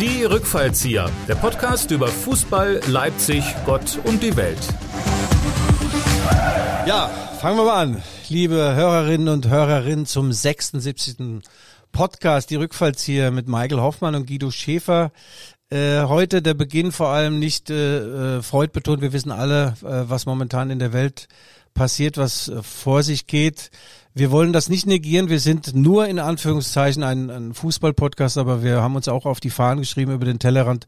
Die Rückfallzieher, der Podcast über Fußball, Leipzig, Gott und die Welt. Ja, fangen wir mal an. Liebe Hörerinnen und Hörerinnen zum 76. Podcast, die Rückfallzieher mit Michael Hoffmann und Guido Schäfer. Äh, heute der Beginn vor allem nicht äh, äh freudbetont. Wir wissen alle, äh, was momentan in der Welt passiert, was äh, vor sich geht. Wir wollen das nicht negieren. Wir sind nur in Anführungszeichen ein, ein Fußball-Podcast, aber wir haben uns auch auf die Fahnen geschrieben, über den Tellerrand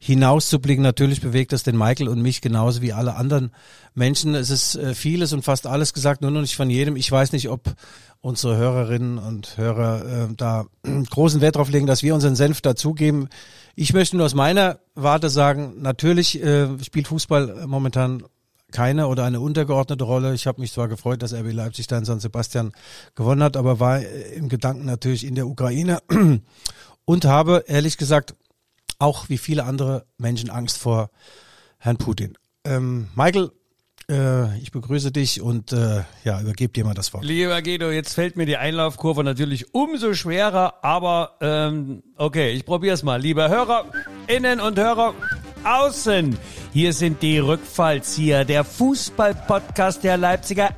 hinauszublicken. Natürlich bewegt das den Michael und mich genauso wie alle anderen Menschen. Es ist äh, vieles und fast alles gesagt, nur noch nicht von jedem. Ich weiß nicht, ob unsere Hörerinnen und Hörer äh, da großen Wert drauf legen, dass wir unseren Senf dazugeben. Ich möchte nur aus meiner Warte sagen, natürlich äh, spielt Fußball momentan keine oder eine untergeordnete Rolle. Ich habe mich zwar gefreut, dass RB Leipzig da in San Sebastian gewonnen hat, aber war im Gedanken natürlich in der Ukraine und habe ehrlich gesagt auch wie viele andere Menschen Angst vor Herrn Putin. Ähm, Michael, äh, ich begrüße dich und äh, ja, übergebe dir mal das Wort. Lieber Guido, jetzt fällt mir die Einlaufkurve natürlich umso schwerer, aber ähm, okay, ich probiere es mal. Liebe Hörer, innen und Hörer außen. Hier sind die Rückfallzieher, der Fußball-Podcast der Leipziger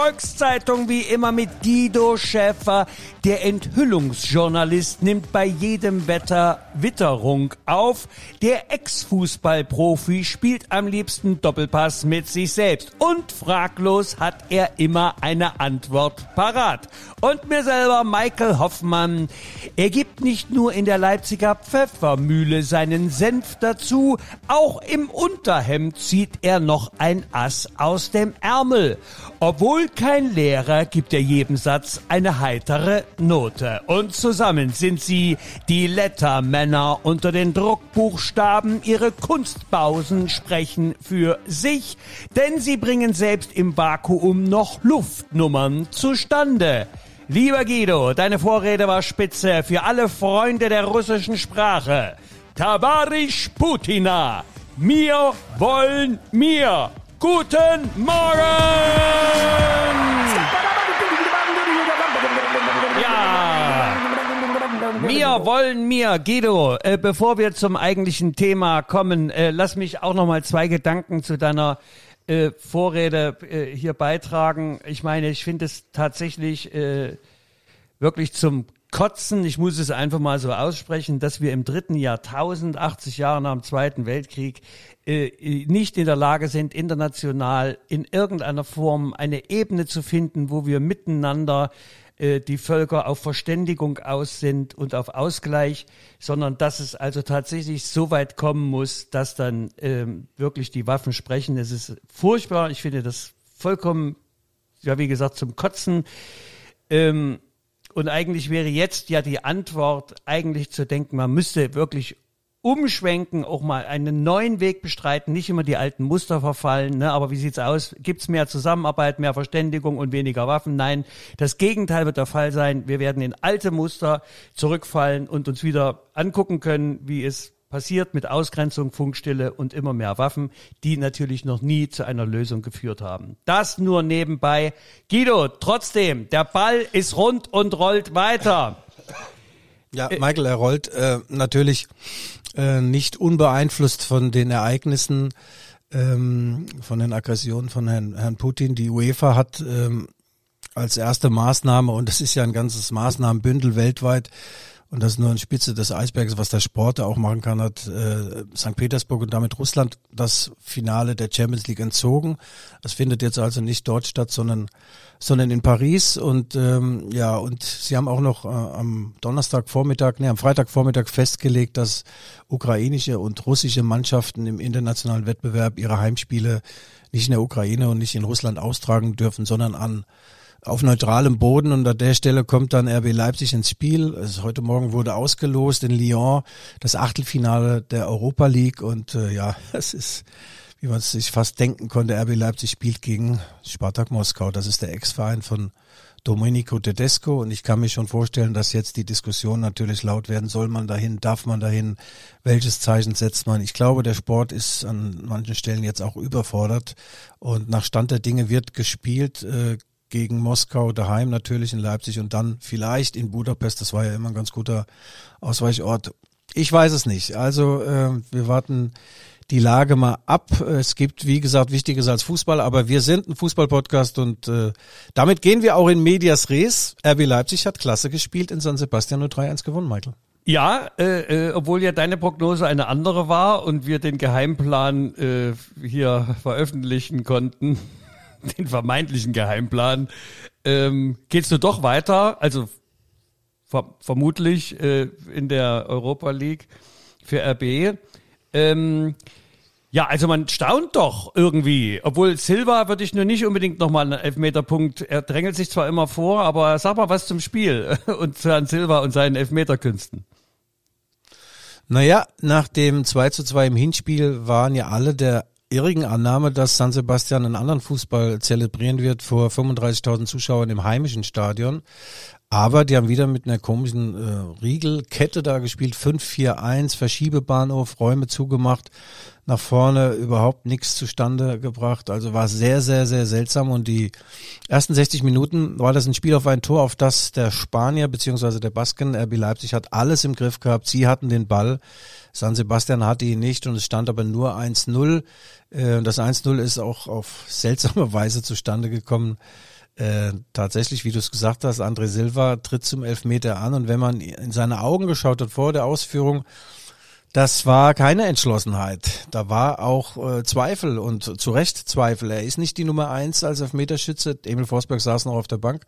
Volkszeitung, wie immer mit Guido Schäfer. Der Enthüllungsjournalist nimmt bei jedem Wetter Witterung auf. Der Ex-Fußballprofi spielt am liebsten Doppelpass mit sich selbst. Und fraglos hat er immer eine Antwort parat. Und mir selber, Michael Hoffmann. Er gibt nicht nur in der Leipziger Pfeffermühle seinen Senf dazu, auch im Unterhemd zieht er noch ein Ass aus dem Ärmel. Obwohl kein Lehrer gibt er jedem Satz eine heitere Note. Und zusammen sind sie die Lettermänner unter den Druckbuchstaben. Ihre Kunstpausen sprechen für sich, denn sie bringen selbst im Vakuum noch Luftnummern zustande. Lieber Guido, deine Vorrede war spitze für alle Freunde der russischen Sprache. Tabarisch Putina. Wir wollen mir. Guten Morgen! Ja! Wir wollen mir, Guido, äh, bevor wir zum eigentlichen Thema kommen, äh, lass mich auch noch mal zwei Gedanken zu deiner äh, Vorrede äh, hier beitragen. Ich meine, ich finde es tatsächlich äh, wirklich zum kotzen, ich muss es einfach mal so aussprechen, dass wir im dritten Jahrtausend, 80 Jahre nach dem Zweiten Weltkrieg, äh, nicht in der Lage sind, international in irgendeiner Form eine Ebene zu finden, wo wir miteinander äh, die Völker auf Verständigung aus sind und auf Ausgleich, sondern dass es also tatsächlich so weit kommen muss, dass dann ähm, wirklich die Waffen sprechen. Es ist furchtbar. Ich finde das vollkommen, ja wie gesagt, zum Kotzen. Ähm, und eigentlich wäre jetzt ja die Antwort eigentlich zu denken, man müsste wirklich umschwenken, auch mal einen neuen Weg bestreiten, nicht immer die alten Muster verfallen, ne? aber wie sieht's aus? Gibt's mehr Zusammenarbeit, mehr Verständigung und weniger Waffen? Nein, das Gegenteil wird der Fall sein. Wir werden in alte Muster zurückfallen und uns wieder angucken können, wie es passiert mit Ausgrenzung, Funkstille und immer mehr Waffen, die natürlich noch nie zu einer Lösung geführt haben. Das nur nebenbei. Guido, trotzdem, der Ball ist rund und rollt weiter. Ja, Michael, er rollt äh, natürlich äh, nicht unbeeinflusst von den Ereignissen, ähm, von den Aggressionen von Herrn, Herrn Putin. Die UEFA hat ähm, als erste Maßnahme, und das ist ja ein ganzes Maßnahmenbündel weltweit, und das ist nur eine Spitze des Eisbergs, was der Sport auch machen kann, hat äh, St. Petersburg und damit Russland das Finale der Champions League entzogen. Das findet jetzt also nicht dort statt, sondern sondern in Paris. Und ähm, ja, und sie haben auch noch äh, am Donnerstagvormittag, nee, am Freitagvormittag festgelegt, dass ukrainische und russische Mannschaften im internationalen Wettbewerb ihre Heimspiele nicht in der Ukraine und nicht in Russland austragen dürfen, sondern an auf neutralem Boden und an der Stelle kommt dann RB Leipzig ins Spiel. Also heute Morgen wurde ausgelost in Lyon das Achtelfinale der Europa League und äh, ja, es ist, wie man es sich fast denken konnte, RB Leipzig spielt gegen Spartak Moskau. Das ist der Ex-Verein von Domenico Tedesco und ich kann mir schon vorstellen, dass jetzt die Diskussion natürlich laut werden, soll man dahin, darf man dahin, welches Zeichen setzt man. Ich glaube, der Sport ist an manchen Stellen jetzt auch überfordert und nach Stand der Dinge wird gespielt, äh, gegen Moskau, daheim natürlich in Leipzig und dann vielleicht in Budapest. Das war ja immer ein ganz guter Ausweichort Ich weiß es nicht. Also äh, wir warten die Lage mal ab. Es gibt, wie gesagt, Wichtiges als Fußball, aber wir sind ein Fußballpodcast und äh, damit gehen wir auch in Medias Res. RB Leipzig hat klasse gespielt in San Sebastian und 3-1 gewonnen, Michael. Ja, äh, äh, obwohl ja deine Prognose eine andere war und wir den Geheimplan äh, hier veröffentlichen konnten, den vermeintlichen Geheimplan, ähm, geht's nur doch weiter, also ver vermutlich äh, in der Europa League für RB. Ähm, ja, also man staunt doch irgendwie. Obwohl Silva würde ich nur nicht unbedingt nochmal einen Elfmeterpunkt. Er drängelt sich zwar immer vor, aber sag mal was zum Spiel und zu Herrn Silva und seinen Elfmeterkünsten. Naja, nach dem 2 zu 2 im Hinspiel waren ja alle der irrigen Annahme, dass San Sebastian einen anderen Fußball zelebrieren wird vor 35.000 Zuschauern im heimischen Stadion. Aber die haben wieder mit einer komischen äh, Riegelkette da gespielt. 5-4-1, Verschiebebahnhof, Räume zugemacht, nach vorne überhaupt nichts zustande gebracht. Also war sehr, sehr, sehr seltsam. Und die ersten 60 Minuten war das ein Spiel auf ein Tor, auf das der Spanier beziehungsweise der Basken, RB Leipzig, hat alles im Griff gehabt. Sie hatten den Ball. San Sebastian hatte ihn nicht und es stand aber nur 1-0. Äh, das 1-0 ist auch auf seltsame Weise zustande gekommen äh, tatsächlich, wie du es gesagt hast, André Silva tritt zum Elfmeter an und wenn man in seine Augen geschaut hat vor der Ausführung, das war keine Entschlossenheit. Da war auch äh, Zweifel und zu Recht Zweifel. Er ist nicht die Nummer eins als Elfmeterschütze. Emil Forsberg saß noch auf der Bank.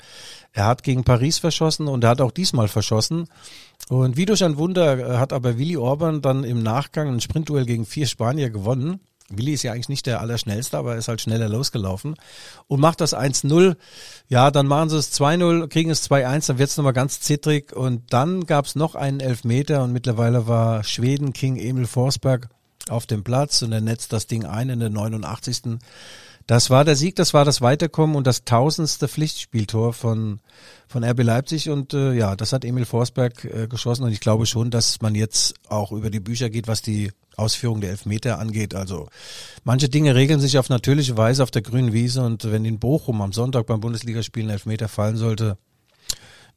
Er hat gegen Paris verschossen und er hat auch diesmal verschossen. Und wie durch ein Wunder äh, hat aber Willi Orban dann im Nachgang ein Sprintduell gegen vier Spanier gewonnen. Willi ist ja eigentlich nicht der Allerschnellste, aber er ist halt schneller losgelaufen und macht das 1-0. Ja, dann machen sie es 2-0, kriegen es 2-1, dann wird es nochmal ganz zittrig und dann gab es noch einen Elfmeter und mittlerweile war Schweden King Emil Forsberg auf dem Platz und er netzt das Ding ein in der 89. Das war der Sieg, das war das Weiterkommen und das tausendste Pflichtspieltor von, von RB Leipzig und äh, ja, das hat Emil Forsberg äh, geschossen und ich glaube schon, dass man jetzt auch über die Bücher geht, was die Ausführung der Elfmeter angeht. Also manche Dinge regeln sich auf natürliche Weise auf der grünen Wiese und wenn in Bochum am Sonntag beim Bundesligaspielen Elfmeter fallen sollte,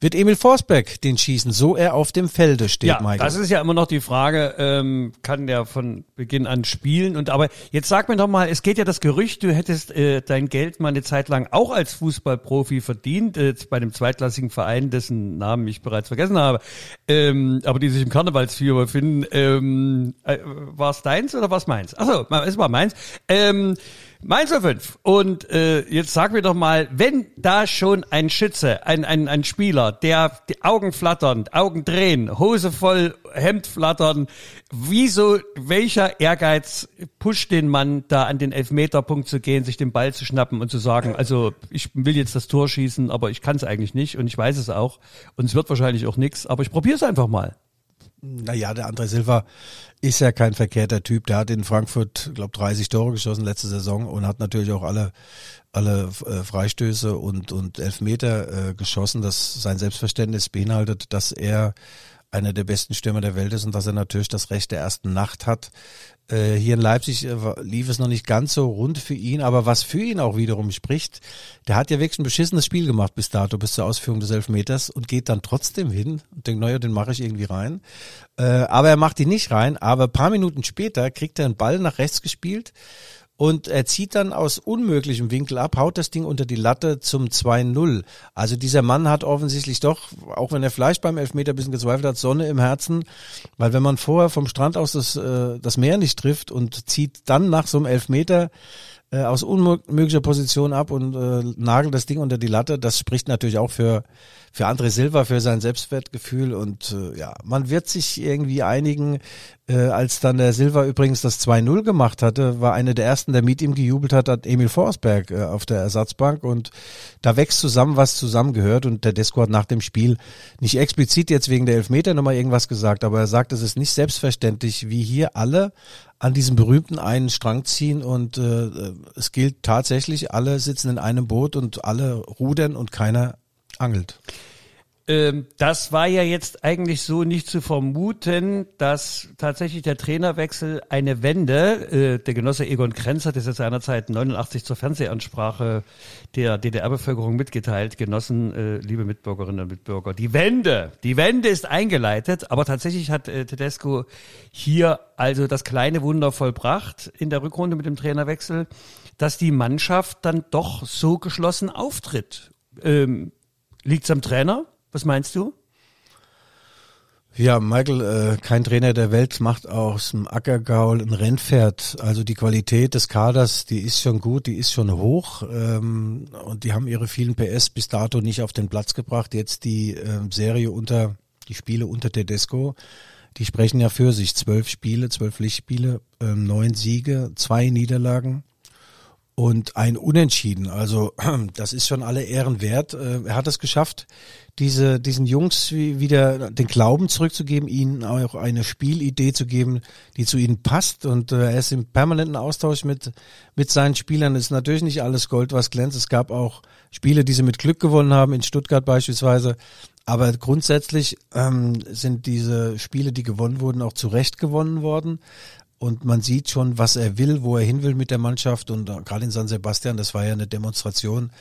wird Emil Forsberg den schießen, so er auf dem Felde steht, ja, Michael. Das ist ja immer noch die Frage, ähm, kann der von Beginn an spielen? Und aber jetzt sag mir doch mal, es geht ja das Gerücht, du hättest äh, dein Geld mal eine Zeit lang auch als Fußballprofi verdient, äh, bei dem zweitklassigen Verein, dessen Namen ich bereits vergessen habe, ähm, aber die sich im Karnevalsfieber befinden. Ähm, äh, war es deins oder was meins? Achso, es war meins. Ähm, Mainz 05. Und äh, jetzt sag mir doch mal, wenn da schon ein Schütze, ein, ein, ein Spieler, der die Augen flattern, Augen drehen, Hose voll, Hemd flattern, wieso, welcher Ehrgeiz pusht den Mann, da an den Elfmeterpunkt zu gehen, sich den Ball zu schnappen und zu sagen, also ich will jetzt das Tor schießen, aber ich kann es eigentlich nicht und ich weiß es auch und es wird wahrscheinlich auch nichts, aber ich probiere es einfach mal. Naja, der André Silva ist ja kein verkehrter Typ. Der hat in Frankfurt, glaube 30 Tore geschossen letzte Saison und hat natürlich auch alle alle äh, Freistöße und und Elfmeter äh, geschossen. Das sein Selbstverständnis beinhaltet, dass er einer der besten Stürmer der Welt ist und dass er natürlich das Recht der ersten Nacht hat. Äh, hier in Leipzig äh, lief es noch nicht ganz so rund für ihn, aber was für ihn auch wiederum spricht, der hat ja wirklich ein beschissenes Spiel gemacht bis dato, bis zur Ausführung des Elfmeters und geht dann trotzdem hin und denkt, naja, den mache ich irgendwie rein. Äh, aber er macht ihn nicht rein, aber paar Minuten später kriegt er einen Ball nach rechts gespielt und er zieht dann aus unmöglichem Winkel ab, haut das Ding unter die Latte zum 2-0. Also dieser Mann hat offensichtlich doch, auch wenn er vielleicht beim Elfmeter ein bisschen gezweifelt hat, Sonne im Herzen, weil wenn man vorher vom Strand aus das, äh, das Meer nicht trifft und zieht dann nach so einem Elfmeter äh, aus unmöglicher Position ab und äh, nagelt das Ding unter die Latte. Das spricht natürlich auch für für André Silva, für sein Selbstwertgefühl und äh, ja, man wird sich irgendwie einigen. Äh, als dann der Silva übrigens das 2-0 gemacht hatte, war einer der ersten, der mit ihm gejubelt hat, hat Emil Forsberg äh, auf der Ersatzbank. Und da wächst zusammen, was zusammengehört. Und der Desko hat nach dem Spiel nicht explizit jetzt wegen der Elfmeter nochmal irgendwas gesagt, aber er sagt, es ist nicht selbstverständlich, wie hier alle an diesem berühmten einen Strang ziehen. Und äh, es gilt tatsächlich, alle sitzen in einem Boot und alle rudern und keiner angelt. Ähm, das war ja jetzt eigentlich so nicht zu vermuten, dass tatsächlich der Trainerwechsel eine Wende, äh, der Genosse Egon Krenz hat es jetzt seinerzeit 89 zur Fernsehansprache der DDR-Bevölkerung mitgeteilt, Genossen, äh, liebe Mitbürgerinnen und Mitbürger, die Wende, die Wende ist eingeleitet, aber tatsächlich hat äh, Tedesco hier also das kleine Wunder vollbracht in der Rückrunde mit dem Trainerwechsel, dass die Mannschaft dann doch so geschlossen auftritt. Ähm, liegt's am Trainer? Was meinst du? Ja, Michael, äh, kein Trainer der Welt macht aus dem Ackergaul ein Rennpferd. Also die Qualität des Kaders, die ist schon gut, die ist schon hoch ähm, und die haben ihre vielen PS bis dato nicht auf den Platz gebracht. Jetzt die äh, Serie unter, die Spiele unter Tedesco, die sprechen ja für sich. Zwölf Spiele, zwölf Pflichtspiele, äh, neun Siege, zwei Niederlagen und ein Unentschieden. Also das ist schon alle Ehren wert. Äh, er hat es geschafft, diese, diesen Jungs wieder den Glauben zurückzugeben, ihnen auch eine Spielidee zu geben, die zu ihnen passt. Und äh, er ist im permanenten Austausch mit, mit seinen Spielern. Es ist natürlich nicht alles Gold, was glänzt. Es gab auch Spiele, die sie mit Glück gewonnen haben, in Stuttgart beispielsweise. Aber grundsätzlich ähm, sind diese Spiele, die gewonnen wurden, auch zu Recht gewonnen worden. Und man sieht schon, was er will, wo er hin will mit der Mannschaft. Und gerade in San Sebastian, das war ja eine Demonstration,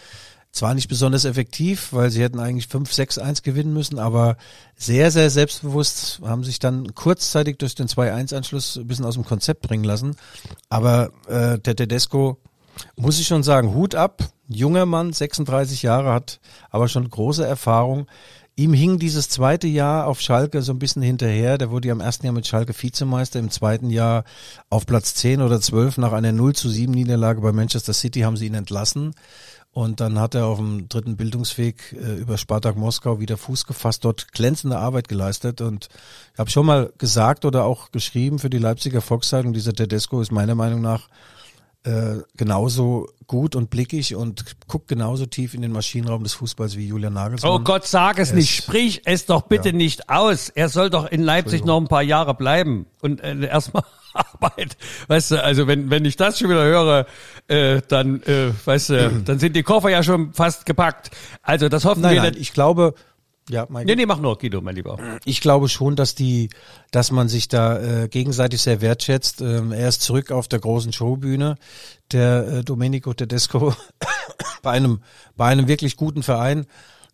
zwar nicht besonders effektiv, weil sie hätten eigentlich 5-6-1 gewinnen müssen, aber sehr, sehr selbstbewusst haben sich dann kurzzeitig durch den 2-1-Anschluss ein bisschen aus dem Konzept bringen lassen. Aber äh, der Tedesco, muss ich schon sagen, Hut ab. Junger Mann, 36 Jahre, hat aber schon große Erfahrung. Ihm hing dieses zweite Jahr auf Schalke so ein bisschen hinterher. Der wurde ja im ersten Jahr mit Schalke Vizemeister, im zweiten Jahr auf Platz 10 oder 12 nach einer 0 zu 7 Niederlage bei Manchester City haben sie ihn entlassen. Und dann hat er auf dem dritten Bildungsweg äh, über Spartak Moskau wieder Fuß gefasst, dort glänzende Arbeit geleistet. Und ich habe schon mal gesagt oder auch geschrieben für die Leipziger Volkszeitung, dieser Tedesco ist meiner Meinung nach äh, genauso gut und blickig und guckt genauso tief in den Maschinenraum des Fußballs wie Julian Nagelsmann. Oh Gott, sag es, es nicht, sprich es doch bitte ja. nicht aus. Er soll doch in Leipzig noch ein paar Jahre bleiben und äh, erstmal Arbeit. Weißt du, also wenn, wenn ich das schon wieder höre, äh, dann, äh, weißt du, dann sind die Koffer ja schon fast gepackt. Also das hoffen nein, wir nein. Ich glaube, ja, mein nee, nee, mach nur, Guido, mein Lieber. Ich glaube schon, dass die, dass man sich da äh, gegenseitig sehr wertschätzt. Ähm, er ist zurück auf der großen Showbühne, der äh, Domenico Tedesco, bei einem, bei einem wirklich guten Verein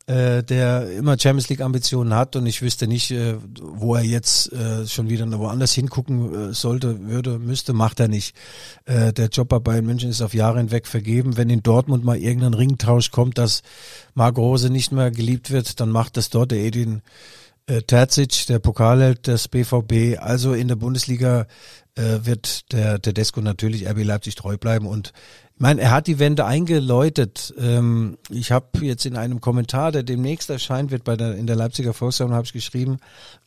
äh, der immer Champions League Ambitionen hat und ich wüsste nicht, äh, wo er jetzt äh, schon wieder woanders hingucken äh, sollte, würde, müsste, macht er nicht. Äh, der Job bei Bayern München ist auf Jahre hinweg vergeben. Wenn in Dortmund mal irgendein Ringtausch kommt, dass Marco Rose nicht mehr geliebt wird, dann macht das dort der Edin äh, Terzic, der Pokalheld des BVB. Also in der Bundesliga äh, wird der Tedesco natürlich RB Leipzig treu bleiben und ich meine, er hat die Wende eingeläutet. Ähm, ich habe jetzt in einem Kommentar, der demnächst erscheint wird bei der in der Leipziger Volkszeitung, habe ich geschrieben,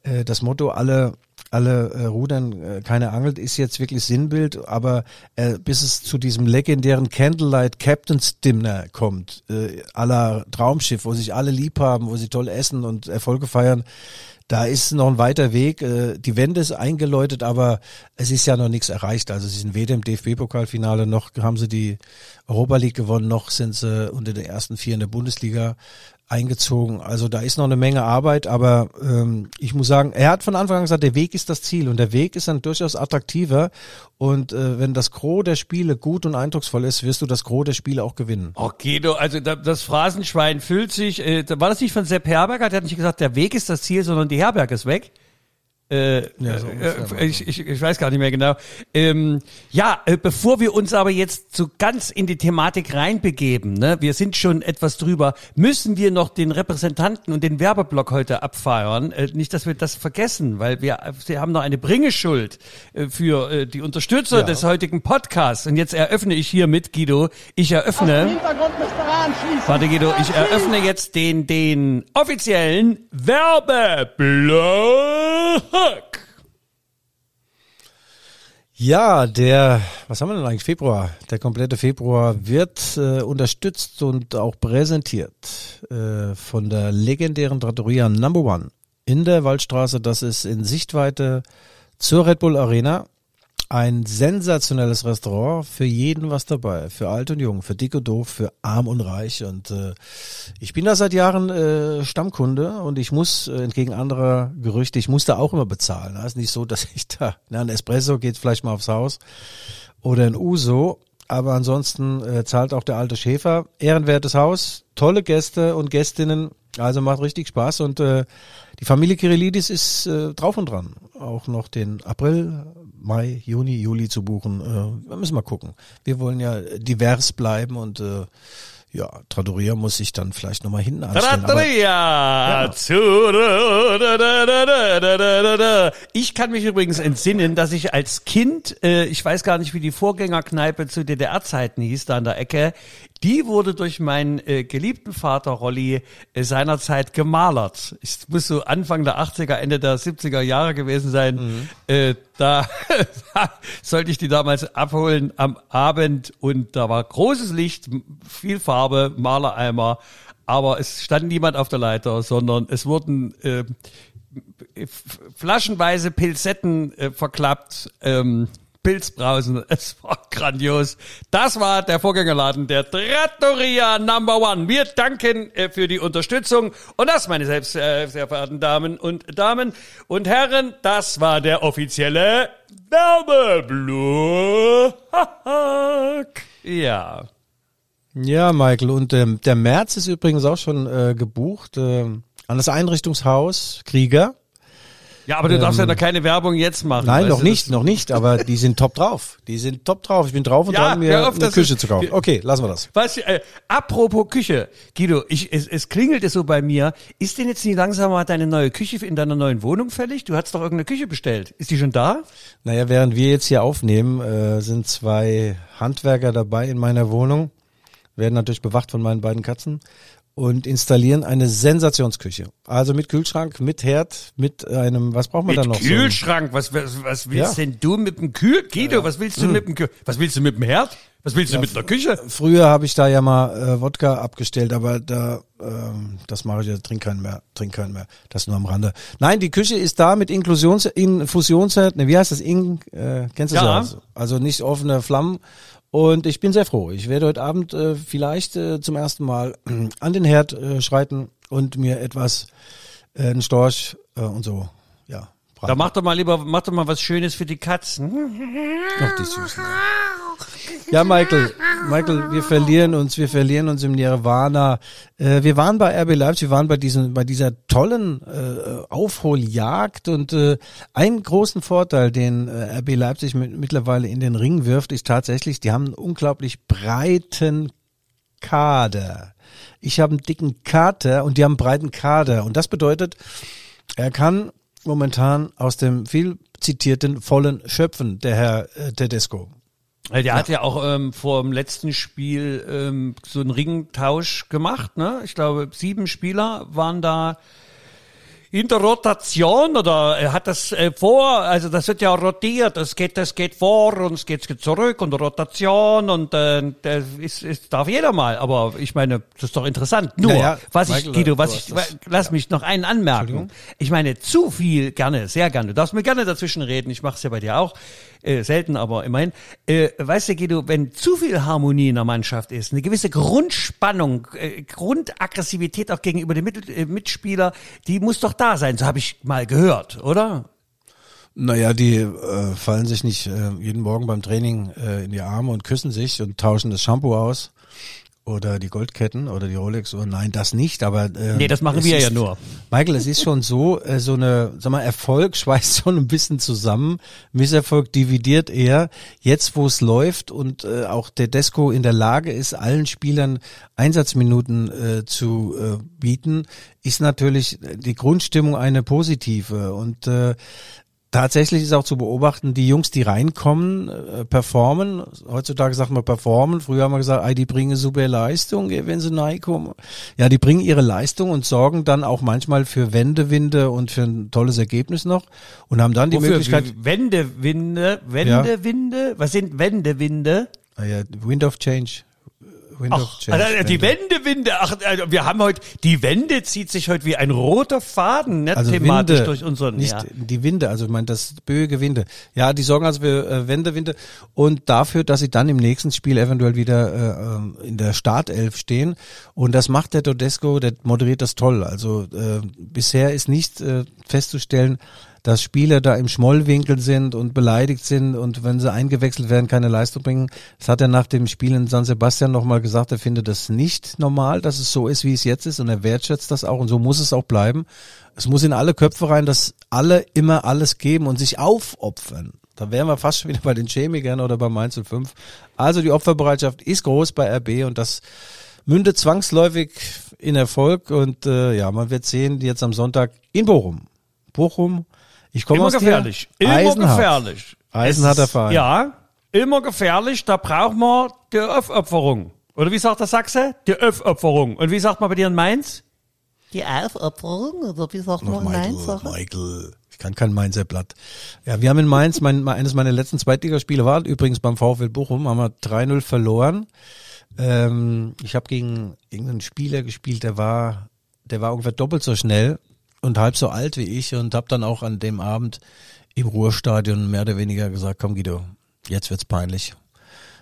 äh, das Motto alle alle äh, Rudern äh, keine angelt ist jetzt wirklich Sinnbild, aber äh, bis es zu diesem legendären Candlelight Captain's Dinner kommt, äh, aller Traumschiff, wo sich alle lieb haben, wo sie toll essen und Erfolge feiern, da ist noch ein weiter Weg. Äh, die Wende ist eingeläutet, aber es ist ja noch nichts erreicht. Also sie sind weder im DFB-Pokalfinale noch haben sie die Europa League gewonnen, noch sind sie unter den ersten vier in der Bundesliga eingezogen. Also da ist noch eine Menge Arbeit, aber ähm, ich muss sagen, er hat von Anfang an gesagt, der Weg ist das Ziel und der Weg ist dann durchaus attraktiver. Und äh, wenn das Gros der Spiele gut und eindrucksvoll ist, wirst du das Gros der Spiele auch gewinnen. Okay, du, also das Phrasenschwein füllt sich. Äh, war das nicht von Sepp Herberger? Der hat nicht gesagt, der Weg ist das Ziel, sondern die Herberg ist weg. Äh, ja, so äh, ich, ich, ich weiß gar nicht mehr genau. Ähm, ja, äh, bevor wir uns aber jetzt so ganz in die Thematik reinbegeben, ne, wir sind schon etwas drüber, müssen wir noch den Repräsentanten und den Werbeblock heute abfeiern. Äh, nicht, dass wir das vergessen, weil wir, wir haben noch eine Bringeschuld äh, für äh, die Unterstützer ja. des heutigen Podcasts. Und jetzt eröffne ich hier mit Guido. Ich eröffne. Warte, Guido, ich eröffne jetzt den, den offiziellen Werbeblock. Tag. Ja, der, was haben wir denn eigentlich? Februar. Der komplette Februar wird äh, unterstützt und auch präsentiert äh, von der legendären Trattoria Number One in der Waldstraße. Das ist in Sichtweite zur Red Bull Arena ein sensationelles Restaurant, für jeden was dabei, für alt und jung, für dick und doof, für arm und reich. Und äh, ich bin da seit Jahren äh, Stammkunde und ich muss, äh, entgegen anderer Gerüchte, ich muss da auch immer bezahlen. Es ist nicht so, dass ich da, na, ein Espresso geht vielleicht mal aufs Haus oder ein Uso, aber ansonsten äh, zahlt auch der alte Schäfer. Ehrenwertes Haus, tolle Gäste und Gästinnen, also macht richtig Spaß und äh, die Familie Kirillidis ist äh, drauf und dran, auch noch den April, Mai, Juni, Juli zu buchen. Äh, wir müssen mal gucken. Wir wollen ja divers bleiben und äh, ja, Trattoria muss ich dann vielleicht nochmal hinten anstellen. Trattoria! Ja. Ich kann mich übrigens entsinnen, dass ich als Kind, äh, ich weiß gar nicht, wie die Vorgängerkneipe zu DDR-Zeiten hieß, da an der Ecke, die wurde durch meinen äh, geliebten Vater Rolli äh, seinerzeit gemalert. Ich muss so Anfang der 80er, Ende der 70er Jahre gewesen sein. Mhm. Äh, da sollte ich die damals abholen am Abend und da war großes Licht, viel Farbe, Malereimer, aber es stand niemand auf der Leiter, sondern es wurden äh, flaschenweise Pilzetten äh, verklappt. Ähm, Pilzbrausen. Es war grandios. Das war der Vorgängerladen der Trattoria Number One. Wir danken äh, für die Unterstützung. Und das, meine selbst äh, sehr verehrten Damen und Damen und Herren, das war der offizielle Werbeblock. ja. Ja, Michael. Und ähm, der März ist übrigens auch schon äh, gebucht äh, an das Einrichtungshaus Krieger. Ja, aber du darfst ja ähm, noch keine Werbung jetzt machen. Nein, noch nicht, noch nicht, aber die sind top drauf. Die sind top drauf. Ich bin drauf und ja, dran, mir auf, eine Küche ist, zu kaufen. Okay, lassen wir das. Was, äh, apropos Küche, Guido, ich, es, es klingelt es so bei mir. Ist denn jetzt nicht langsam mal deine neue Küche in deiner neuen Wohnung fällig? Du hast doch irgendeine Küche bestellt. Ist die schon da? Naja, während wir jetzt hier aufnehmen, äh, sind zwei Handwerker dabei in meiner Wohnung. Werden natürlich bewacht von meinen beiden Katzen und installieren eine Sensationsküche. Also mit Kühlschrank, mit Herd, mit einem, was braucht man da noch? Kühlschrank, so? was, was, was willst ja. denn du mit dem Kühl? Guido, ja. was willst du mhm. mit dem Kühl? Was willst du mit dem Herd? Was willst du ja, mit einer Küche? Früher habe ich da ja mal äh, Wodka abgestellt, aber da ähm, das mache ich ja, trink keinen mehr, trink keinen mehr. Das nur am Rande. Nein, die Küche ist da mit Inklusions Infusionsherd, ne, wie heißt das? In, äh, kennst du ja. das? Also nicht offene Flammen und ich bin sehr froh. Ich werde heute Abend äh, vielleicht äh, zum ersten Mal äh, an den Herd äh, schreiten und mir etwas, äh, einen Storch äh, und so, ja. Braten. Da mach doch mal lieber, mach doch mal was Schönes für die Katzen. Ach, die Süßen. Ja, Michael, Michael, wir verlieren uns, wir verlieren uns im Nirvana. Äh, wir waren bei RB Leipzig, wir waren bei diesem, bei dieser tollen äh, Aufholjagd und äh, einen großen Vorteil, den äh, RB Leipzig mit, mittlerweile in den Ring wirft, ist tatsächlich, die haben einen unglaublich breiten Kader. Ich habe einen dicken Kater und die haben einen breiten Kader und das bedeutet, er kann momentan aus dem viel zitierten vollen schöpfen, der Herr äh, Tedesco. Der ja. hat ja auch ähm, vor dem letzten Spiel ähm, so einen Ringtausch gemacht. Ne? Ich glaube, sieben Spieler waren da in der Rotation oder er hat das äh, vor, also das wird ja rotiert, das geht, das geht vor und es geht, geht zurück und Rotation und äh, das ist, ist, darf jeder mal, aber ich meine, das ist doch interessant. Nur, naja, was Michael, ich, Guido, was ich, das, lass ja. mich noch einen anmerken. Ich meine, zu viel gerne, sehr gerne. Du darfst mir gerne dazwischen reden, ich mache es ja bei dir auch äh, selten, aber immerhin. Äh, weißt du, Guido, wenn zu viel Harmonie in der Mannschaft ist, eine gewisse Grundspannung, äh, Grundaggressivität auch gegenüber dem Mit äh, Mitspieler, die muss doch da sein, so habe ich mal gehört, oder? Naja, die äh, fallen sich nicht äh, jeden Morgen beim Training äh, in die Arme und küssen sich und tauschen das Shampoo aus oder die Goldketten oder die Rolex-Uhren. Nein, das nicht, aber äh, Nee, das machen wir ist, ja nur. Michael, es ist schon so, äh, so eine, sag mal, Erfolg schweißt schon ein bisschen zusammen, Misserfolg dividiert eher. Jetzt, wo es läuft und äh, auch der Desco in der Lage ist, allen Spielern Einsatzminuten äh, zu äh, bieten, ist natürlich die Grundstimmung eine positive und äh, Tatsächlich ist auch zu beobachten, die Jungs, die reinkommen, äh, performen. Heutzutage sagt man performen. Früher haben wir gesagt, ey, die bringen super Leistung, wenn sie reinkommen. Ja, die bringen ihre Leistung und sorgen dann auch manchmal für Wendewinde und für ein tolles Ergebnis noch und haben dann die Wofür? Möglichkeit. Wendewinde, Wendewinde? Ja. Was sind Wendewinde? Ah ja, Wind of Change. Wind ach, Change, also die Wende, Winde. Ach, also wir haben heute, die Wende zieht sich heute wie ein roter Faden, ne, also thematisch Winde, durch unseren, nicht ja. die Winde, also ich meine das böige Winde. Ja, die sorgen also für äh, Wende, Winde und dafür, dass sie dann im nächsten Spiel eventuell wieder äh, ähm, in der Startelf stehen. Und das macht der Todesco, der moderiert das toll. Also äh, bisher ist nicht äh, festzustellen, dass Spieler da im Schmollwinkel sind und beleidigt sind und wenn sie eingewechselt werden, keine Leistung bringen. Das hat er nach dem Spiel in San Sebastian nochmal gesagt, er findet das nicht normal, dass es so ist, wie es jetzt ist und er wertschätzt das auch und so muss es auch bleiben. Es muss in alle Köpfe rein, dass alle immer alles geben und sich aufopfern. Da wären wir fast schon wieder bei den Chemikern oder bei Mainz 05. Also die Opferbereitschaft ist groß bei RB und das mündet zwangsläufig in Erfolg und äh, ja, man wird sehen, jetzt am Sonntag in Bochum. Bochum ich komme aus gefährlich. Immer Eisenhart. gefährlich. Eisenharter Verein. Ja, immer gefährlich. Da braucht man die Aufopferung. Oder wie sagt der Sachse? Die Aufopferung. Und wie sagt man bei dir in Mainz? Die Aufopferung? Oder wie sagt man in Mainz? Michael. Ich kann kein Mainzer Blatt. Ja, wir haben in Mainz, mein, eines meiner letzten Zweitligaspiele war übrigens beim VfL Bochum, haben wir 3-0 verloren. Ähm, ich habe gegen irgendeinen Spieler gespielt, der war, der war ungefähr doppelt so schnell und halb so alt wie ich und habe dann auch an dem Abend im Ruhrstadion mehr oder weniger gesagt, komm Guido, jetzt wird's peinlich.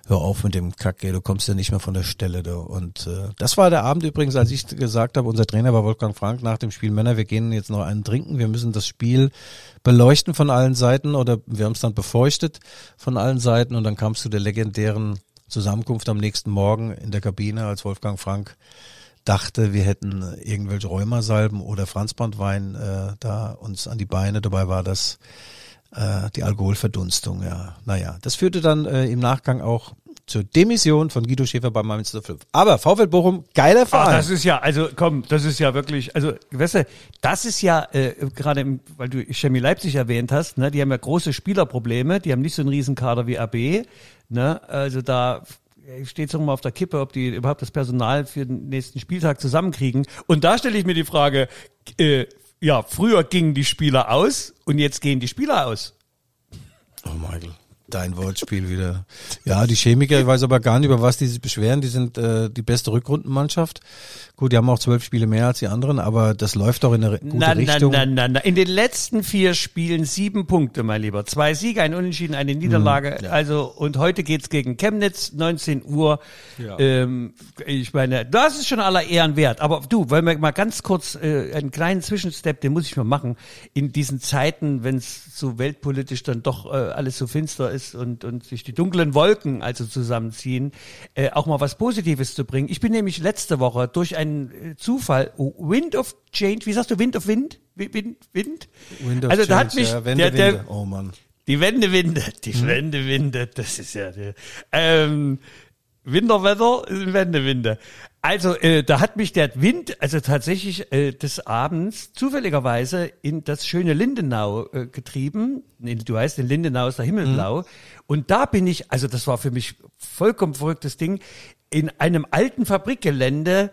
Hör auf mit dem Kack, du kommst ja nicht mehr von der Stelle. Du. Und äh, das war der Abend übrigens, als ich gesagt habe, unser Trainer war Wolfgang Frank nach dem Spiel Männer, wir gehen jetzt noch einen trinken, wir müssen das Spiel beleuchten von allen Seiten oder wir haben es dann befeuchtet von allen Seiten und dann kam es zu der legendären Zusammenkunft am nächsten Morgen in der Kabine, als Wolfgang Frank dachte, wir hätten irgendwelche Rheumasalben oder Franzbandwein äh, da uns an die Beine. Dabei war das äh, die Alkoholverdunstung. Ja, naja, das führte dann äh, im Nachgang auch zur Demission von Guido Schäfer bei Mainz 05. Aber VfL Bochum, geiler Verein. Ach, das ist ja, also komm, das ist ja wirklich, also weißt du, das ist ja äh, gerade, weil du Chemie Leipzig erwähnt hast, ne, die haben ja große Spielerprobleme, die haben nicht so einen Riesenkader wie AB, ne, also da steht es mal auf der Kippe, ob die überhaupt das Personal für den nächsten Spieltag zusammenkriegen. Und da stelle ich mir die Frage, äh, ja, früher gingen die Spieler aus und jetzt gehen die Spieler aus. Oh Michael. Dein Wortspiel wieder. Ja, die Chemiker, ich weiß aber gar nicht, über was die sich beschweren. Die sind äh, die beste Rückrundenmannschaft. Gut, die haben auch zwölf Spiele mehr als die anderen, aber das läuft doch in eine gute na, Richtung. Nein, nein, nein. In den letzten vier Spielen sieben Punkte, mein Lieber. Zwei Siege, ein Unentschieden, eine Niederlage. Hm, ja. Also und heute geht's gegen Chemnitz, 19 Uhr. Ja. Ähm, ich meine, das ist schon aller Ehren wert. Aber du, wollen wir mal ganz kurz äh, einen kleinen Zwischenstep, den muss ich mal machen. In diesen Zeiten, wenn es so weltpolitisch dann doch äh, alles so finster ist und, und sich die dunklen Wolken also zusammenziehen, äh, auch mal was Positives zu bringen. Ich bin nämlich letzte Woche durch einen ein Zufall. Wind of Change, wie sagst du, Wind of Wind? Wind, Wind? Wind of also da hat mich ja, Wende, der, der, oh Mann. Die Wendewinde, die hm. Wendewinde, das ist ja der, ähm, Winterwetter, Wendewinde. Also äh, da hat mich der Wind, also tatsächlich äh, des Abends zufälligerweise in das schöne Lindenau äh, getrieben. Du weißt, in Lindenau ist der Himmel blau. Mhm. Und da bin ich, also das war für mich vollkommen verrücktes Ding, in einem alten Fabrikgelände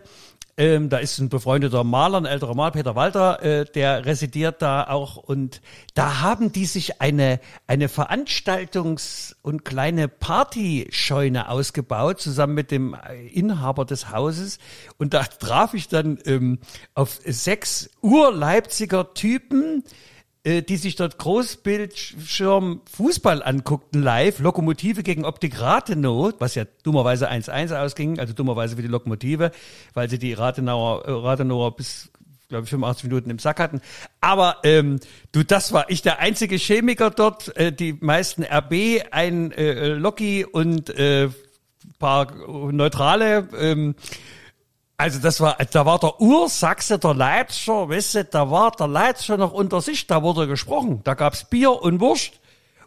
ähm, da ist ein befreundeter Maler, ein älterer Maler, Peter Walter, äh, der residiert da auch. Und da haben die sich eine, eine Veranstaltungs- und kleine Partyscheune ausgebaut, zusammen mit dem Inhaber des Hauses. Und da traf ich dann ähm, auf sechs Ur-Leipziger Typen, äh, die sich dort Großbildschirm Fußball anguckten live, Lokomotive gegen Optik Rathenow, was ja dummerweise 1-1 ausging, also dummerweise für die Lokomotive, weil sie die Rathenauer, äh, Rathenauer bis glaube ich, 85 Minuten im Sack hatten. Aber ähm, du, das war ich der einzige Chemiker dort, äh, die meisten RB, ein äh, Loki und äh, paar Neutrale. Ähm, also das war, da war der Ursachse, der Leitscher, weißt du, da war der Leitscher noch unter sich, da wurde gesprochen. Da gab's Bier und Wurst.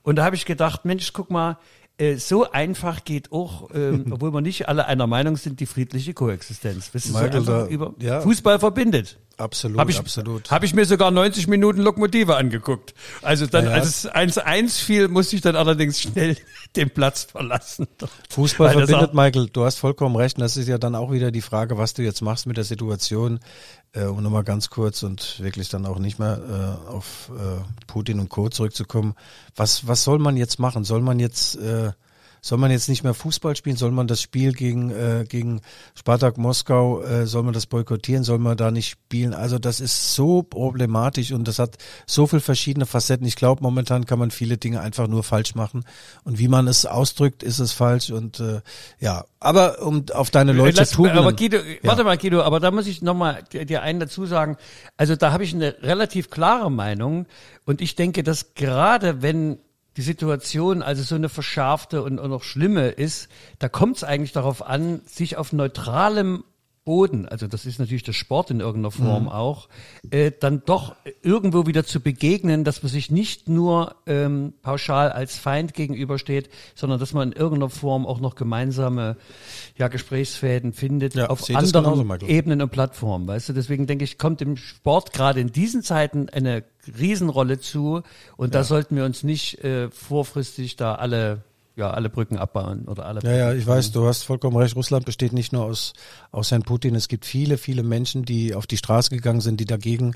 Und da habe ich gedacht, Mensch, guck mal, äh, so einfach geht auch, ähm, obwohl wir nicht alle einer Meinung sind, die friedliche Koexistenz. Du, so da, über ja. Fußball verbindet. Absolut, hab ich, absolut. Habe ich mir sogar 90 Minuten Lokomotive angeguckt. Also dann, ja, als es 1-1 fiel, musste ich dann allerdings schnell den Platz verlassen. Fußball verbindet, Michael, du hast vollkommen recht. Und das ist ja dann auch wieder die Frage, was du jetzt machst mit der Situation. Äh, um nochmal ganz kurz und wirklich dann auch nicht mehr äh, auf äh, Putin und Co. zurückzukommen. Was, was soll man jetzt machen? Soll man jetzt... Soll man jetzt nicht mehr Fußball spielen? Soll man das Spiel gegen, äh, gegen Spartak Moskau, äh, soll man das boykottieren? Soll man da nicht spielen? Also das ist so problematisch und das hat so viel verschiedene Facetten. Ich glaube, momentan kann man viele Dinge einfach nur falsch machen. Und wie man es ausdrückt, ist es falsch. Und äh, ja, aber um auf deine Leute Lass, Tugenden, Aber Guido, ja. warte mal, Guido, aber da muss ich nochmal dir einen dazu sagen. Also da habe ich eine relativ klare Meinung und ich denke, dass gerade wenn die Situation also so eine verschärfte und, und noch schlimme ist, da kommt es eigentlich darauf an, sich auf neutralem Boden, also das ist natürlich der Sport in irgendeiner Form Mhm. auch, äh, dann doch irgendwo wieder zu begegnen, dass man sich nicht nur ähm, pauschal als Feind gegenübersteht, sondern dass man in irgendeiner Form auch noch gemeinsame ja, Gesprächsfäden findet Ja, auf genauso, anderen Michael. Ebenen und Plattformen. Weißt du, deswegen denke ich, kommt im Sport gerade in diesen Zeiten eine Riesenrolle zu und da sollten wir uns nicht äh, vorfristig da alle ja alle Brücken abbauen oder alle Ja, ja, ich weiß, du hast vollkommen recht. Russland besteht nicht nur aus, aus Herrn Putin. Es gibt viele, viele Menschen, die auf die Straße gegangen sind, die dagegen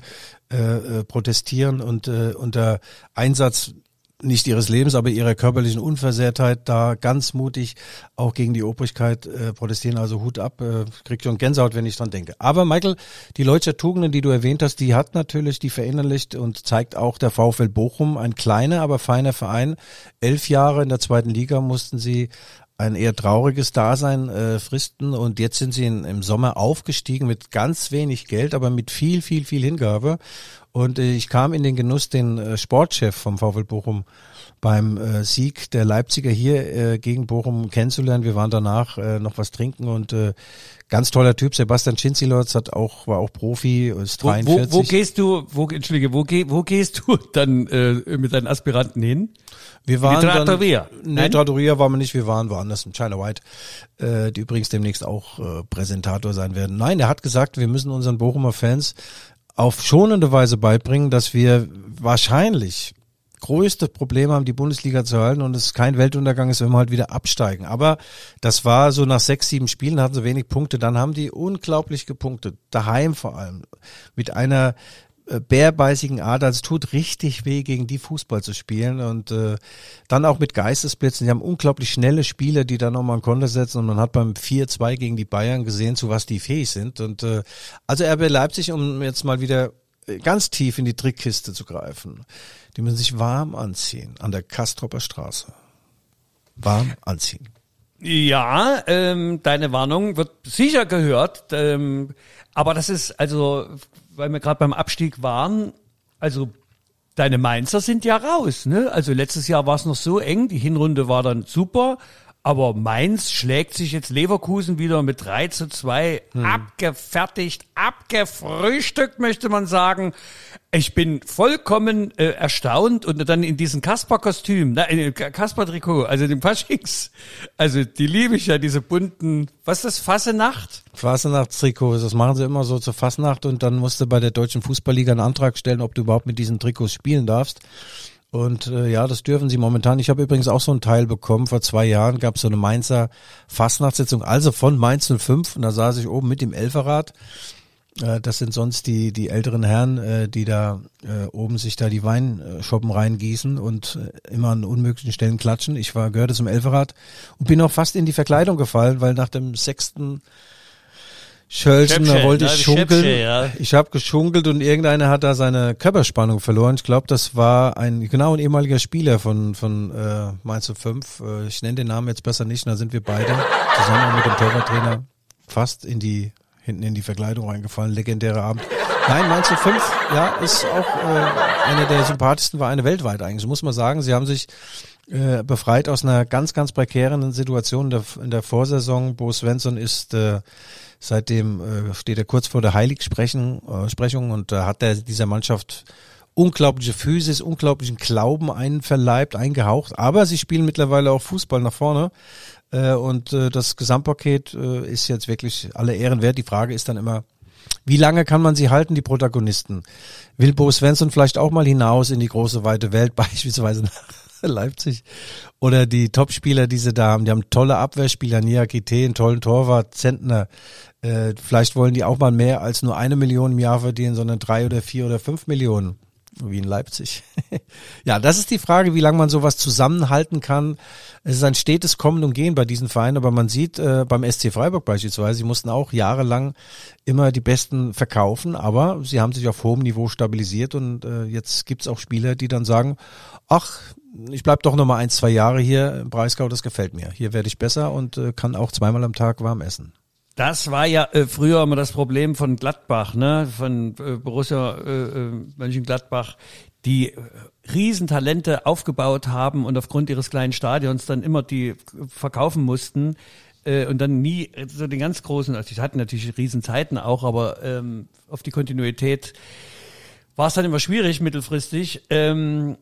äh, äh, protestieren und äh, unter Einsatz nicht ihres Lebens, aber ihrer körperlichen Unversehrtheit da ganz mutig auch gegen die Obrigkeit äh, protestieren. Also Hut ab, äh, krieg schon Gänsehaut, wenn ich dran denke. Aber Michael, die Leutscher Tugenden, die du erwähnt hast, die hat natürlich die verinnerlicht und zeigt auch der VfL Bochum, ein kleiner, aber feiner Verein. Elf Jahre in der zweiten Liga mussten sie ein eher trauriges Dasein äh, fristen und jetzt sind sie in, im Sommer aufgestiegen mit ganz wenig Geld, aber mit viel, viel, viel Hingabe. Und äh, ich kam in den Genuss, den äh, Sportchef vom VfL Bochum beim äh, Sieg der Leipziger hier äh, gegen Bochum kennenzulernen. Wir waren danach äh, noch was trinken und äh, ganz toller Typ. Sebastian Schinzilotz hat auch war auch Profi, ist Wo, 43. wo, wo gehst du, wo, entschuldige, wo, geh, wo gehst du dann äh, mit deinen Aspiranten hin? Wir waren die dann, Trattoria? Nee, Nein? Trattoria waren wir nicht, wir waren woanders in China White, äh, die übrigens demnächst auch äh, Präsentator sein werden. Nein, er hat gesagt, wir müssen unseren Bochumer Fans auf schonende Weise beibringen, dass wir wahrscheinlich größte Problem haben, die Bundesliga zu halten und es kein Weltuntergang ist, wenn wir halt wieder absteigen. Aber das war so nach sechs, sieben Spielen hatten sie wenig Punkte, dann haben die unglaublich gepunktet, daheim vor allem, mit einer bärbeißigen Art, also es tut richtig weh, gegen die Fußball zu spielen und äh, dann auch mit Geistesblitzen. Die haben unglaublich schnelle Spieler, die dann nochmal einen Konter setzen und man hat beim 4-2 gegen die Bayern gesehen, zu was die fähig sind. Und äh, also RB Leipzig, um jetzt mal wieder äh, ganz tief in die Trickkiste zu greifen, die müssen sich warm anziehen an der Kastropper Straße. Warm anziehen. Ja, ähm, deine Warnung wird sicher gehört, ähm, aber das ist also, weil wir gerade beim Abstieg waren, also deine Mainzer sind ja raus, ne? Also letztes Jahr war es noch so eng, die Hinrunde war dann super, aber Mainz schlägt sich jetzt Leverkusen wieder mit 3 zu 2 abgefertigt, abgefrühstückt, möchte man sagen. Ich bin vollkommen äh, erstaunt und dann in diesem Kasper-Kostüm, in dem Kasper-Trikot, also dem Faschings. Also die liebe ich ja, diese bunten, was ist das, Fassenacht? Fasnachtstrikots, das machen sie immer so zur Fasnacht und dann musst du bei der Deutschen Fußballliga einen Antrag stellen, ob du überhaupt mit diesen Trikots spielen darfst. Und äh, ja, das dürfen sie momentan. Ich habe übrigens auch so einen Teil bekommen. Vor zwei Jahren gab es so eine Mainzer Fastnachtssitzung, also von Mainz 05. Und da saß ich oben mit dem Elferrad. Äh, das sind sonst die, die älteren Herren, äh, die da äh, oben sich da die Weinschoppen reingießen und äh, immer an unmöglichen Stellen klatschen. Ich war gehörte zum Elferrad und bin auch fast in die Verkleidung gefallen, weil nach dem sechsten Schölchen, da wollte ne, ich die schunkeln. Ja. Ich habe geschunkelt und irgendeiner hat da seine Körperspannung verloren. Ich glaube, das war ein genau ein ehemaliger Spieler von von äh, Mainz 05. Äh, ich nenne den Namen jetzt besser nicht. Da sind wir beide zusammen mit dem Torwarttrainer fast in die hinten in die Verkleidung reingefallen. Legendärer Abend. Nein, Mainz 05, ja, ist auch äh, einer der sympathischsten Vereine weltweit eigentlich. Muss man sagen, sie haben sich äh, befreit aus einer ganz, ganz prekären Situation in der, in der Vorsaison. Bo Svensson ist äh, seitdem äh, steht er kurz vor der Heiligsprechung äh, Sprechung und da hat er dieser Mannschaft unglaubliche Physis, unglaublichen Glauben einverleibt, eingehaucht. Aber sie spielen mittlerweile auch Fußball nach vorne. Äh, und äh, das Gesamtpaket äh, ist jetzt wirklich alle Ehren wert. Die Frage ist dann immer, wie lange kann man sie halten, die Protagonisten? Will Bo Svensson vielleicht auch mal hinaus in die große weite Welt, beispielsweise nach Leipzig? Oder die Topspieler, die sie da haben, die haben tolle Abwehrspieler, Niakite, einen tollen Torwart, Zentner. Äh, vielleicht wollen die auch mal mehr als nur eine Million im Jahr verdienen, sondern drei oder vier oder fünf Millionen. wie in Leipzig. ja, das ist die Frage, wie lange man sowas zusammenhalten kann. Es ist ein stetes Kommen und Gehen bei diesen Vereinen, aber man sieht äh, beim SC Freiburg beispielsweise, sie mussten auch jahrelang immer die Besten verkaufen, aber sie haben sich auf hohem Niveau stabilisiert und äh, jetzt gibt's auch Spieler, die dann sagen, ach, ich bleib doch noch mal ein, zwei Jahre hier im Breisgau, das gefällt mir. Hier werde ich besser und äh, kann auch zweimal am Tag warm essen. Das war ja äh, früher immer das Problem von Gladbach, ne, von äh, Borussia äh, äh Mönchengladbach, die äh, Riesentalente aufgebaut haben und aufgrund ihres kleinen Stadions dann immer die verkaufen mussten äh, und dann nie so den ganz großen, also sie hatten natürlich Riesenzeiten auch, aber ähm, auf die Kontinuität war es dann immer schwierig mittelfristig. Ähm,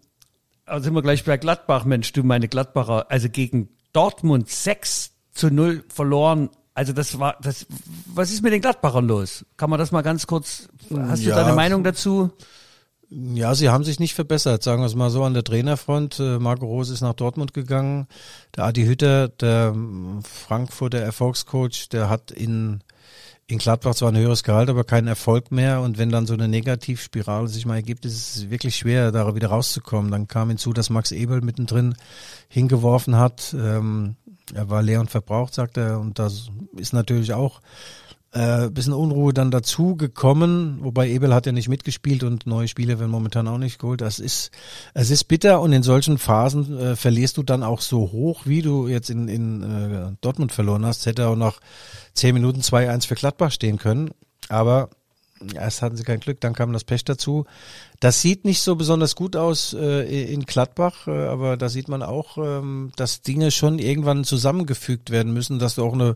also sind wir gleich bei Gladbach, Mensch, du meine Gladbacher, also gegen Dortmund 6 zu 0 verloren also das war, das, was ist mit den Gladbachern los? Kann man das mal ganz kurz, hast ja, du deine Meinung dazu? Ja, sie haben sich nicht verbessert, sagen wir es mal so an der Trainerfront. Äh, Marco Rose ist nach Dortmund gegangen. Der Adi Hütter, der ähm, Frankfurter Erfolgscoach, der hat in, in Gladbach zwar ein höheres Gehalt, aber keinen Erfolg mehr. Und wenn dann so eine Negativspirale sich mal ergibt, ist es wirklich schwer, da wieder rauszukommen. Dann kam hinzu, dass Max Ebel mittendrin hingeworfen hat. Ähm, er war leer und verbraucht, sagt er. Und das ist natürlich auch äh, bisschen Unruhe dann dazu gekommen, wobei Ebel hat ja nicht mitgespielt und neue Spiele werden momentan auch nicht geholt. Das ist, es ist bitter und in solchen Phasen äh, verlierst du dann auch so hoch, wie du jetzt in, in äh, Dortmund verloren hast. Hätte auch noch zehn Minuten 2-1 für Gladbach stehen können. Aber Erst hatten sie kein Glück, dann kam das Pech dazu. Das sieht nicht so besonders gut aus äh, in Gladbach, äh, aber da sieht man auch, ähm, dass Dinge schon irgendwann zusammengefügt werden müssen, dass du auch eine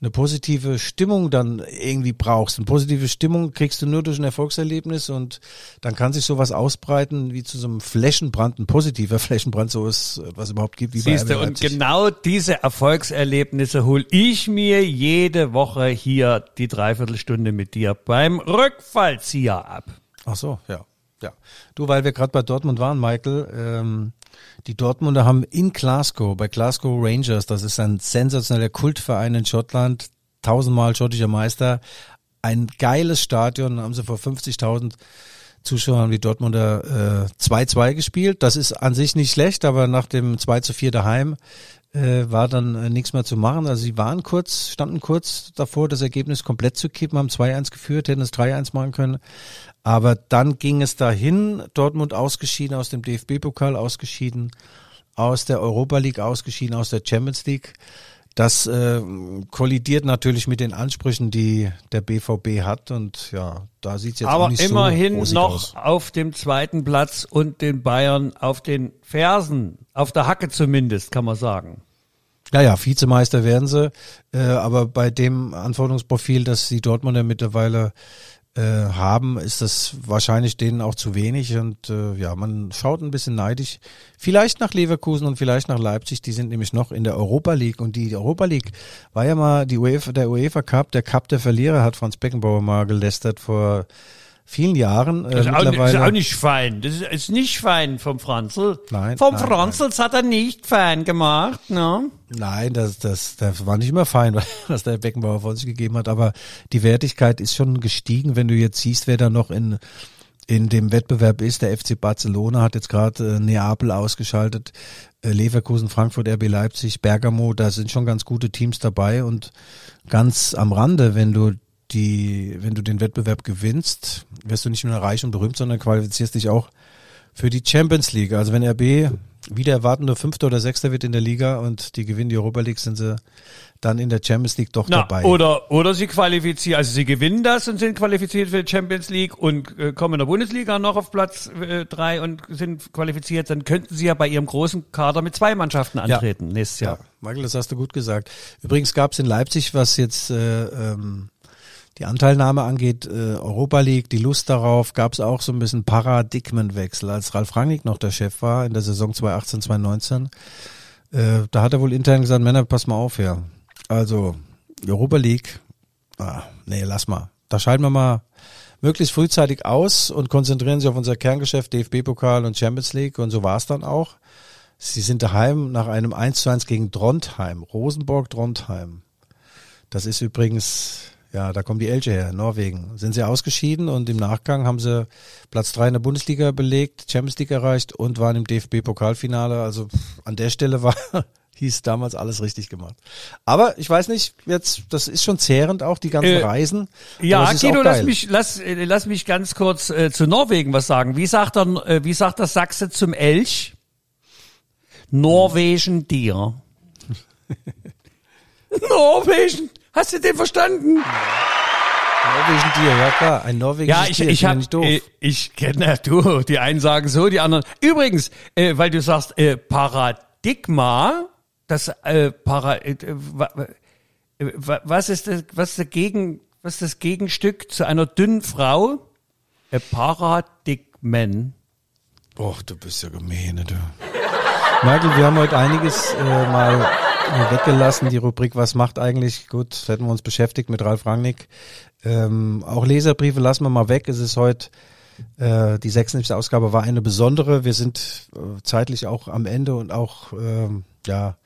eine positive Stimmung dann irgendwie brauchst. Eine positive Stimmung kriegst du nur durch ein Erfolgserlebnis und dann kann sich sowas ausbreiten wie zu so einem Flächenbrand, ein positiver Flächenbrand, so ist, was überhaupt gibt. Wie Siehst bei du, und genau diese Erfolgserlebnisse hol ich mir jede Woche hier die Dreiviertelstunde mit dir beim Rückfallzieher ab. Ach so, ja. Ja, du, weil wir gerade bei Dortmund waren, Michael, ähm, die Dortmunder haben in Glasgow, bei Glasgow Rangers, das ist ein sensationeller Kultverein in Schottland, tausendmal schottischer Meister, ein geiles Stadion, haben sie vor 50.000 Zuschauern wie Dortmunder 2-2 äh, gespielt. Das ist an sich nicht schlecht, aber nach dem 2 zu 4 daheim äh, war dann äh, nichts mehr zu machen. Also sie waren kurz, standen kurz davor, das Ergebnis komplett zu kippen, haben 2-1 geführt, hätten es 3-1 machen können. Aber dann ging es dahin, Dortmund ausgeschieden aus dem DFB-Pokal, ausgeschieden aus der Europa League, ausgeschieden aus der Champions League. Das äh, kollidiert natürlich mit den Ansprüchen, die der BVB hat und ja, da sieht es jetzt Aber auch nicht immerhin so noch aus. auf dem zweiten Platz und den Bayern auf den Fersen, auf der Hacke zumindest, kann man sagen. Ja, ja, Vizemeister werden sie, äh, aber bei dem Anforderungsprofil, das die Dortmunder mittlerweile äh, haben, ist das wahrscheinlich denen auch zu wenig. Und äh, ja, man schaut ein bisschen neidisch. Vielleicht nach Leverkusen und vielleicht nach Leipzig, die sind nämlich noch in der Europa League. Und die Europa League war ja mal die UEFA, der UEFA Cup, der Cup der Verlierer hat Franz Beckenbauer mal gelästert vor vielen Jahren. Äh, das, ist auch, das, ist auch, nicht fein. Das ist, ist nicht fein vom Franzl. Nein. Vom nein, Franzl nein. hat er nicht fein gemacht, ne? Nein, das, das, das war nicht immer fein, was der Beckenbauer von sich gegeben hat. Aber die Wertigkeit ist schon gestiegen, wenn du jetzt siehst, wer da noch in in dem Wettbewerb ist. Der FC Barcelona hat jetzt gerade äh, Neapel ausgeschaltet, äh, Leverkusen, Frankfurt, RB Leipzig, Bergamo, da sind schon ganz gute Teams dabei und ganz am Rande, wenn du die, wenn du den Wettbewerb gewinnst, wirst du nicht nur reich und berühmt, sondern qualifizierst dich auch für die Champions League. Also wenn RB wieder erwarten nur Fünfter oder Sechster wird in der Liga und die gewinnen die Europa League, sind sie dann in der Champions League doch Na, dabei. Oder, oder sie qualifizieren, also sie gewinnen das und sind qualifiziert für die Champions League und äh, kommen in der Bundesliga noch auf Platz äh, drei und sind qualifiziert, dann könnten sie ja bei ihrem großen Kader mit zwei Mannschaften antreten ja. nächstes Jahr. Ja, Michael, das hast du gut gesagt. Übrigens gab es in Leipzig, was jetzt äh, ähm, die Anteilnahme angeht, äh, Europa League, die Lust darauf, gab es auch so ein bisschen Paradigmenwechsel. Als Ralf Rangnick noch der Chef war in der Saison 2018, 2019, äh, da hat er wohl intern gesagt, Männer, pass mal auf her. Also Europa League, ah, nee, lass mal. Da schalten wir mal möglichst frühzeitig aus und konzentrieren sich auf unser Kerngeschäft, DFB-Pokal und Champions League. Und so war es dann auch. Sie sind daheim nach einem 1 zu 1 gegen Trondheim, Rosenborg Trondheim. Das ist übrigens Ja, da kommen die Elche her, Norwegen. Sind sie ausgeschieden und im Nachgang haben sie Platz drei in der Bundesliga belegt, Champions League erreicht und waren im DFB-Pokalfinale. Also an der Stelle war hieß damals alles richtig gemacht. Aber ich weiß nicht, jetzt das ist schon zehrend auch die ganzen Äh, Reisen. Ja, Guido, auch lass mich, lass, äh, lass mich ganz kurz äh, zu Norwegen was sagen. Wie sagt der, äh, wie sagt der Sachse zum Elch? Norwegen Tier. Norwegen. Hast du den verstanden? Norwegen Tier, ja klar, ein norwegisches Ja, ich, Tier, ich ja hab, nicht doof. äh, ich kenne du, die einen sagen so, die anderen. Übrigens, äh, weil du sagst, äh, Paradigma, das äh, Para, äh, wa, äh, wa- was ist das, was ist der Gegen, was ist das Gegenstück zu einer dünnen Frau? Äh, Paradigmen. Och, du bist ja gemeine, du. Michael, wir haben heute einiges äh, mal äh, weggelassen. Die Rubrik Was macht eigentlich? Gut, das hätten wir uns beschäftigt mit Ralf Rangnick. Ähm, auch Leserbriefe lassen wir mal weg. Es ist heute, äh, die 76. Ausgabe war eine besondere. Wir sind äh, zeitlich auch am Ende und auch, ähm, ja,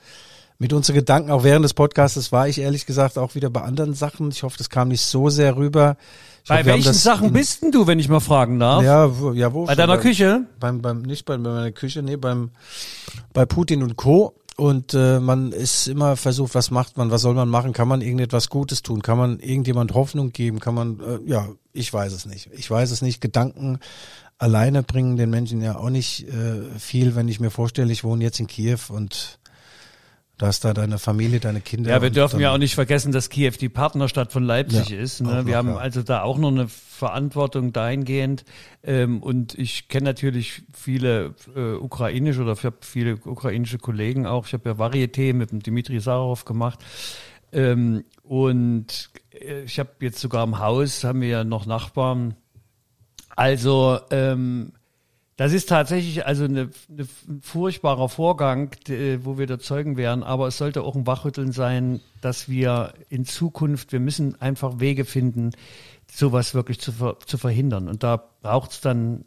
mit unseren Gedanken, auch während des Podcasts, war ich ehrlich gesagt auch wieder bei anderen Sachen. Ich hoffe, das kam nicht so sehr rüber. Ich Bei hoffe, welchen Sachen bist denn du, wenn ich mal fragen darf? Ja, wo, ja, wo? Bei deiner Beim- Küche? beim, beim nicht bei, bei meiner Küche, nee, beim bei Putin und Co. Und äh, man ist immer versucht, was macht man, was soll man machen, kann man irgendetwas Gutes tun, kann man irgendjemand Hoffnung geben, kann man, äh, ja, ich weiß es nicht. Ich weiß es nicht. Gedanken alleine bringen den Menschen ja auch nicht äh, viel, wenn ich mir vorstelle, ich wohne jetzt in Kiew und da ist da deine Familie, deine Kinder. Ja, wir dürfen ja auch nicht vergessen, dass Kiew die Partnerstadt von Leipzig Ja, ist. Ne? noch, Wir haben ja. also da auch noch eine Verantwortung dahingehend. Ähm, und ich kenne natürlich viele äh, ukrainische oder ich habe viele ukrainische Kollegen auch. Ich habe ja Varieté mit dem Dimitri Sarov gemacht. Ähm, und äh, ich habe jetzt sogar im Haus, haben wir ja noch Nachbarn. Also ähm, das ist tatsächlich also eine, eine, ein furchtbarer Vorgang, d- wo wir der Zeugen wären, aber es sollte auch ein Wachrütteln sein, dass wir in Zukunft, wir müssen einfach Wege finden, sowas wirklich zu, ver, zu verhindern. Und da braucht es dann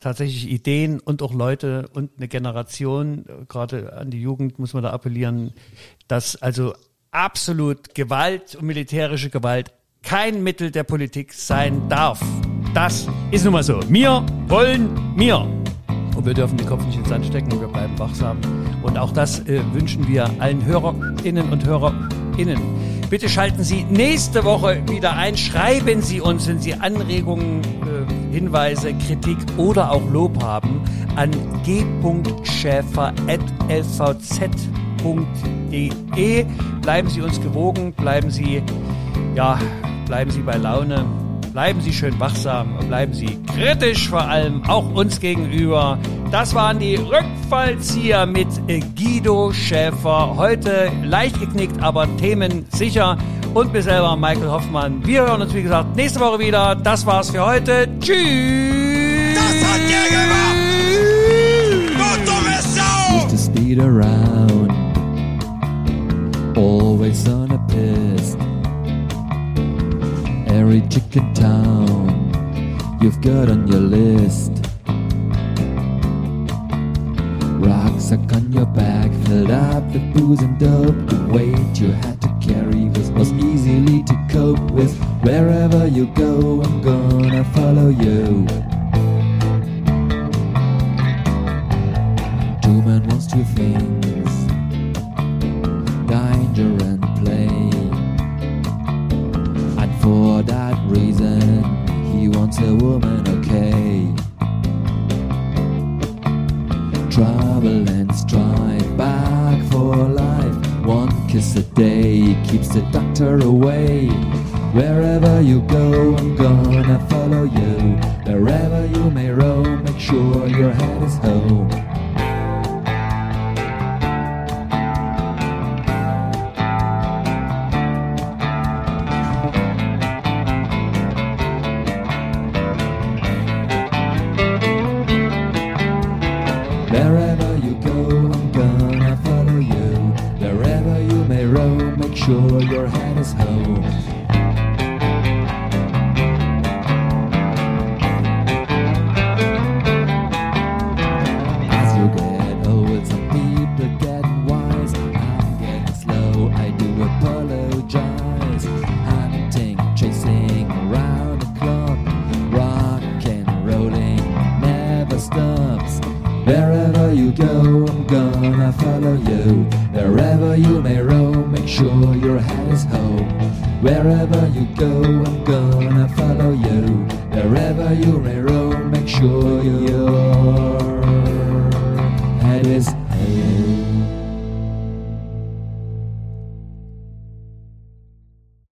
tatsächlich Ideen und auch Leute und eine Generation, äh, gerade an die Jugend muss man da appellieren, dass also absolut Gewalt und militärische Gewalt kein Mittel der Politik sein darf. Das ist nun mal so. Wir wollen mir. Und wir dürfen den Kopf nicht ins Sand stecken und wir bleiben wachsam. Und auch das äh, wünschen wir allen Hörerinnen und Hörerinnen. Bitte schalten Sie nächste Woche wieder ein. Schreiben Sie uns, wenn Sie Anregungen, äh, Hinweise, Kritik oder auch Lob haben, an g.schäfer.lvz.de. Bleiben Sie uns gewogen, bleiben Sie, ja, bleiben Sie bei Laune. Bleiben Sie schön wachsam, bleiben Sie kritisch vor allem, auch uns gegenüber. Das waren die Rückfallzieher mit Guido Schäfer. Heute leicht geknickt, aber themensicher. Und mir selber, Michael Hoffmann. Wir hören uns, wie gesagt, nächste Woche wieder. Das war's für heute. Tschüss! Das hat der gemacht! Du dumme Sau! used to speed around, always on Every chicken town you've got on your list. Rucksack on your back, filled up with booze and dope. The weight you had to carry was, was easily to cope with. Wherever you go, I'm gonna follow you. Two men wants two things danger and for that reason, he wants a woman, okay. Trouble and strife, back for life. One kiss a day keeps the doctor away. Wherever you go, I'm gonna follow you. Wherever you may roam, make sure your head is home.